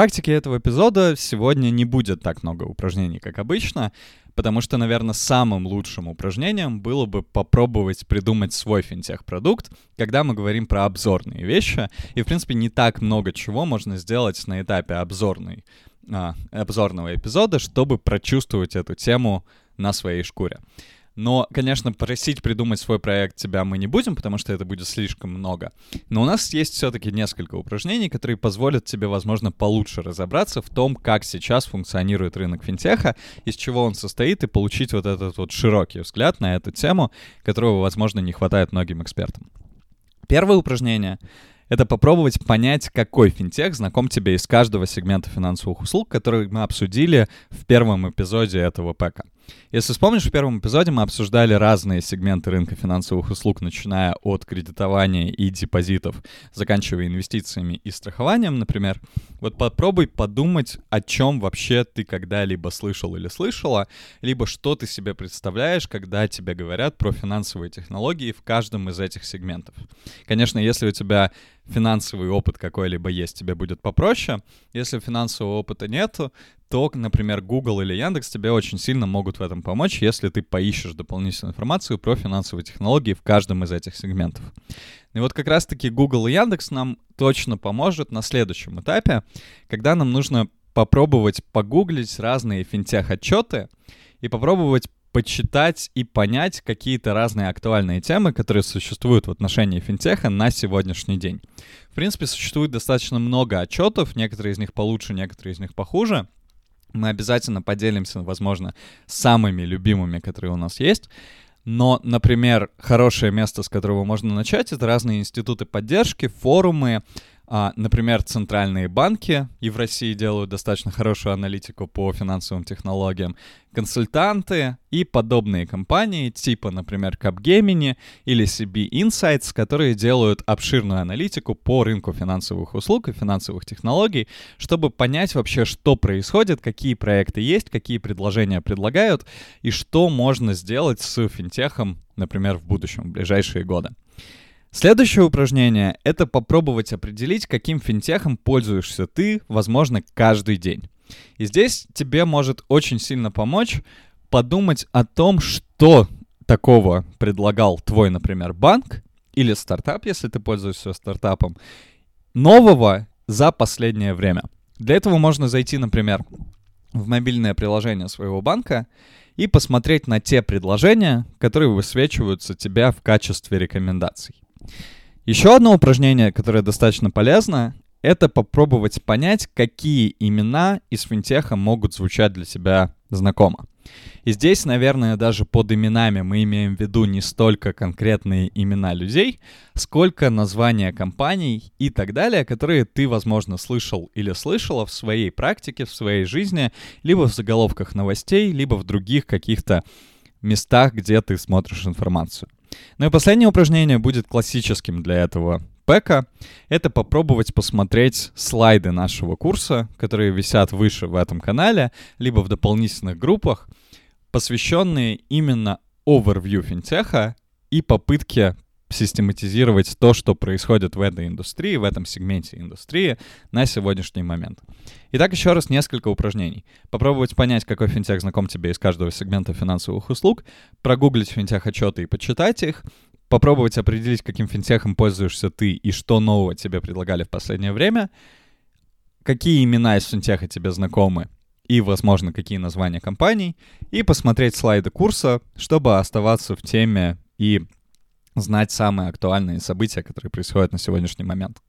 практике этого эпизода сегодня не будет так много упражнений, как обычно, потому что, наверное, самым лучшим упражнением было бы попробовать придумать свой финтех-продукт, когда мы говорим про обзорные вещи. И, в принципе, не так много чего можно сделать на этапе обзорной, а, обзорного эпизода, чтобы прочувствовать эту тему на своей шкуре. Но, конечно, просить придумать свой проект тебя мы не будем, потому что это будет слишком много. Но у нас есть все-таки несколько упражнений, которые позволят тебе, возможно, получше разобраться в том, как сейчас функционирует рынок финтеха, из чего он состоит, и получить вот этот вот широкий взгляд на эту тему, которого, возможно, не хватает многим экспертам. Первое упражнение это попробовать понять, какой финтех знаком тебе из каждого сегмента финансовых услуг, который мы обсудили в первом эпизоде этого пэка. Если вспомнишь, в первом эпизоде мы обсуждали разные сегменты рынка финансовых услуг, начиная от кредитования и депозитов, заканчивая инвестициями и страхованием, например. Вот попробуй подумать, о чем вообще ты когда-либо слышал или слышала, либо что ты себе представляешь, когда тебе говорят про финансовые технологии в каждом из этих сегментов. Конечно, если у тебя финансовый опыт какой-либо есть, тебе будет попроще. Если финансового опыта нету, то, например, Google или Яндекс тебе очень сильно могут в этом помочь, если ты поищешь дополнительную информацию про финансовые технологии в каждом из этих сегментов. И вот как раз-таки Google и Яндекс нам точно поможет на следующем этапе, когда нам нужно попробовать погуглить разные финтех-отчеты и попробовать почитать и понять какие-то разные актуальные темы, которые существуют в отношении финтеха на сегодняшний день. В принципе, существует достаточно много отчетов, некоторые из них получше, некоторые из них похуже. Мы обязательно поделимся, возможно, самыми любимыми, которые у нас есть. Но, например, хорошее место, с которого можно начать, это разные институты поддержки, форумы, а, например, центральные банки и в России делают достаточно хорошую аналитику по финансовым технологиям, консультанты и подобные компании, типа, например, Capgemini или CB Insights, которые делают обширную аналитику по рынку финансовых услуг и финансовых технологий, чтобы понять вообще, что происходит, какие проекты есть, какие предложения предлагают и что можно сделать с финтехом, например, в будущем, в ближайшие годы. Следующее упражнение — это попробовать определить, каким финтехом пользуешься ты, возможно, каждый день. И здесь тебе может очень сильно помочь подумать о том, что такого предлагал твой, например, банк или стартап, если ты пользуешься стартапом, нового за последнее время. Для этого можно зайти, например, в мобильное приложение своего банка и посмотреть на те предложения, которые высвечиваются тебя в качестве рекомендаций. Еще одно упражнение, которое достаточно полезно, это попробовать понять, какие имена из финтеха могут звучать для себя знакомо. И здесь, наверное, даже под именами мы имеем в виду не столько конкретные имена людей, сколько названия компаний и так далее, которые ты, возможно, слышал или слышала в своей практике, в своей жизни, либо в заголовках новостей, либо в других каких-то местах, где ты смотришь информацию. Ну и последнее упражнение будет классическим для этого пэка. Это попробовать посмотреть слайды нашего курса, которые висят выше в этом канале, либо в дополнительных группах, посвященные именно overview финтеха и попытке систематизировать то, что происходит в этой индустрии, в этом сегменте индустрии на сегодняшний момент. Итак, еще раз несколько упражнений. Попробовать понять, какой финтех знаком тебе из каждого сегмента финансовых услуг, прогуглить финтех-отчеты и почитать их, попробовать определить, каким финтехом пользуешься ты и что нового тебе предлагали в последнее время, какие имена из финтеха тебе знакомы и, возможно, какие названия компаний, и посмотреть слайды курса, чтобы оставаться в теме и знать самые актуальные события, которые происходят на сегодняшний момент.